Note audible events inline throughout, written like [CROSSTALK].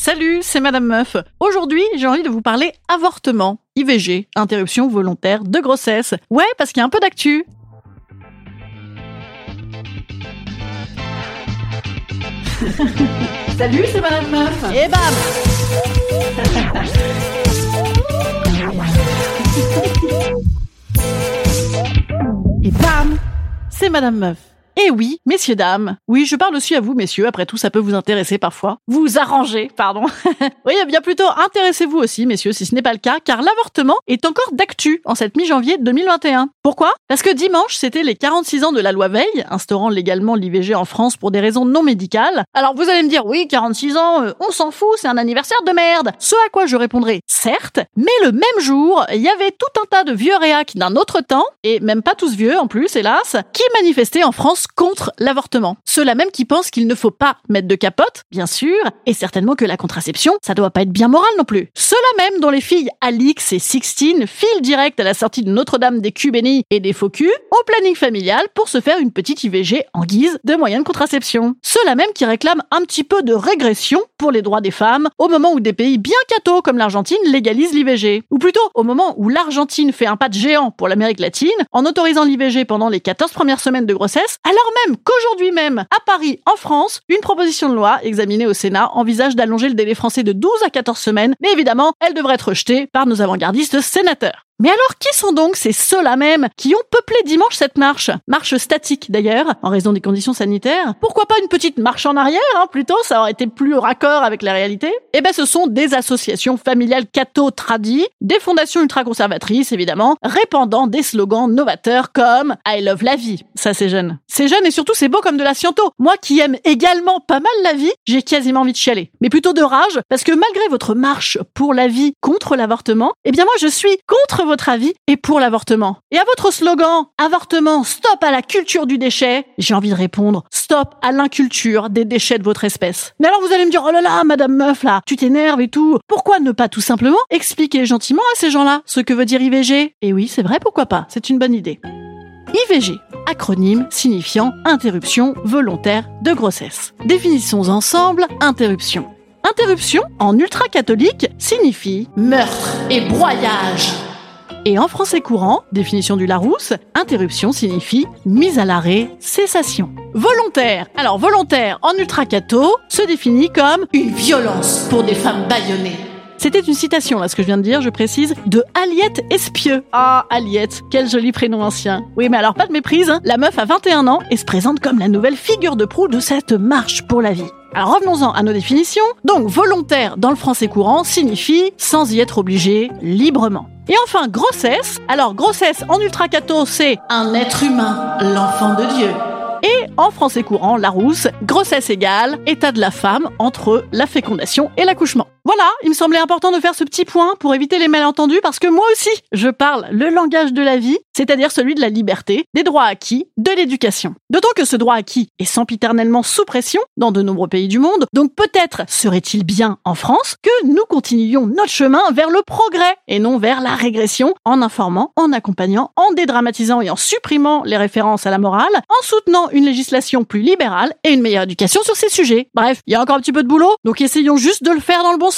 Salut, c'est Madame Meuf. Aujourd'hui, j'ai envie de vous parler avortement, IVG, interruption volontaire de grossesse. Ouais, parce qu'il y a un peu d'actu. [LAUGHS] Salut, c'est Madame Meuf. Et bam [LAUGHS] Et bam C'est Madame Meuf. Eh oui, messieurs, dames. Oui, je parle aussi à vous, messieurs. Après tout, ça peut vous intéresser parfois. Vous arranger, pardon. [LAUGHS] oui, eh bien plutôt intéressez-vous aussi, messieurs, si ce n'est pas le cas, car l'avortement est encore d'actu en cette mi-janvier 2021. Pourquoi? Parce que dimanche, c'était les 46 ans de la loi Veil, instaurant légalement l'IVG en France pour des raisons non médicales. Alors vous allez me dire, oui, 46 ans, euh, on s'en fout, c'est un anniversaire de merde. Ce à quoi je répondrai, certes, mais le même jour, il y avait tout un tas de vieux réacs d'un autre temps, et même pas tous vieux en plus, hélas, qui manifestaient en France contre l'avortement. Ceux-là même qui pensent qu'il ne faut pas mettre de capote, bien sûr, et certainement que la contraception, ça doit pas être bien moral non plus. Ceux-là même dont les filles Alix et Sixtine filent direct à la sortie de Notre-Dame des culs et des faux au planning familial pour se faire une petite IVG en guise de moyen de contraception. Ceux-là même qui réclament un petit peu de régression pour les droits des femmes au moment où des pays bien cathos comme l'Argentine légalisent l'IVG. Ou plutôt au moment où l'Argentine fait un pas de géant pour l'Amérique latine en autorisant l'IVG pendant les 14 premières semaines de grossesse, même qu'aujourd'hui même, à Paris, en France, une proposition de loi examinée au Sénat envisage d'allonger le délai français de 12 à 14 semaines, mais évidemment, elle devrait être rejetée par nos avant-gardistes sénateurs. Mais alors, qui sont donc ces ceux-là même qui ont peuplé dimanche cette marche? Marche statique d'ailleurs, en raison des conditions sanitaires. Pourquoi pas une petite marche en arrière, hein, plutôt Ça aurait été plus raccord avec la réalité? Eh ben, ce sont des associations familiales catho tradies, des fondations ultra-conservatrices évidemment, répandant des slogans novateurs comme I love la vie. Ça, c'est jeune. C'est jeune et surtout c'est beau comme de la sciento. Moi qui aime également pas mal la vie, j'ai quasiment envie de chialer. Mais plutôt de rage, parce que malgré votre marche pour la vie contre l'avortement, eh bien moi je suis contre votre avis et pour l'avortement. Et à votre slogan avortement, stop à la culture du déchet, j'ai envie de répondre stop à l'inculture des déchets de votre espèce. Mais alors vous allez me dire oh là là, madame meuf là, tu t'énerves et tout. Pourquoi ne pas tout simplement expliquer gentiment à ces gens-là ce que veut dire IVG Et oui, c'est vrai, pourquoi pas, c'est une bonne idée. IVG, acronyme signifiant interruption volontaire de grossesse. Définissons ensemble interruption. Interruption, en ultra-catholique, signifie meurtre et broyage. Et en français courant, définition du Larousse, interruption signifie mise à l'arrêt, cessation. Volontaire. Alors volontaire en ultra-catho se définit comme une violence pour des femmes bâillonnées. C'était une citation, là, ce que je viens de dire, je précise, de Aliette Espieux. Ah, Aliette, quel joli prénom ancien. Oui, mais alors pas de méprise, hein. la meuf a 21 ans et se présente comme la nouvelle figure de proue de cette marche pour la vie. Alors revenons-en à nos définitions. Donc volontaire dans le français courant signifie sans y être obligé, librement. Et enfin grossesse. Alors grossesse en ultracato c'est un être humain, l'enfant de Dieu. Et en français courant, Larousse, grossesse égale état de la femme entre la fécondation et l'accouchement. Voilà, il me semblait important de faire ce petit point pour éviter les malentendus parce que moi aussi, je parle le langage de la vie, c'est-à-dire celui de la liberté, des droits acquis, de l'éducation. D'autant que ce droit acquis est sempiternellement sous pression dans de nombreux pays du monde, donc peut-être serait-il bien en France que nous continuions notre chemin vers le progrès et non vers la régression en informant, en accompagnant, en dédramatisant et en supprimant les références à la morale, en soutenant une législation plus libérale et une meilleure éducation sur ces sujets. Bref, il y a encore un petit peu de boulot, donc essayons juste de le faire dans le bon sens.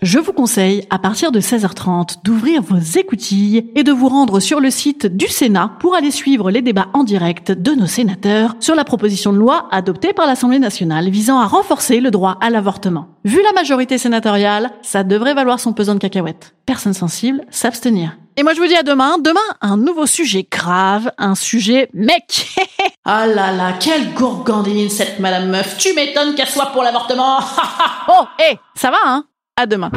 Je vous conseille, à partir de 16h30, d'ouvrir vos écoutilles et de vous rendre sur le site du Sénat pour aller suivre les débats en direct de nos sénateurs sur la proposition de loi adoptée par l'Assemblée nationale visant à renforcer le droit à l'avortement. Vu la majorité sénatoriale, ça devrait valoir son pesant de cacahuètes. Personne sensible, s'abstenir. Et moi je vous dis à demain. Demain, un nouveau sujet grave, un sujet mec. [LAUGHS] ah là là, quelle gourgandine cette Madame Meuf. Tu m'étonnes qu'elle soit pour l'avortement. [LAUGHS] oh, hé, ça va hein? À demain.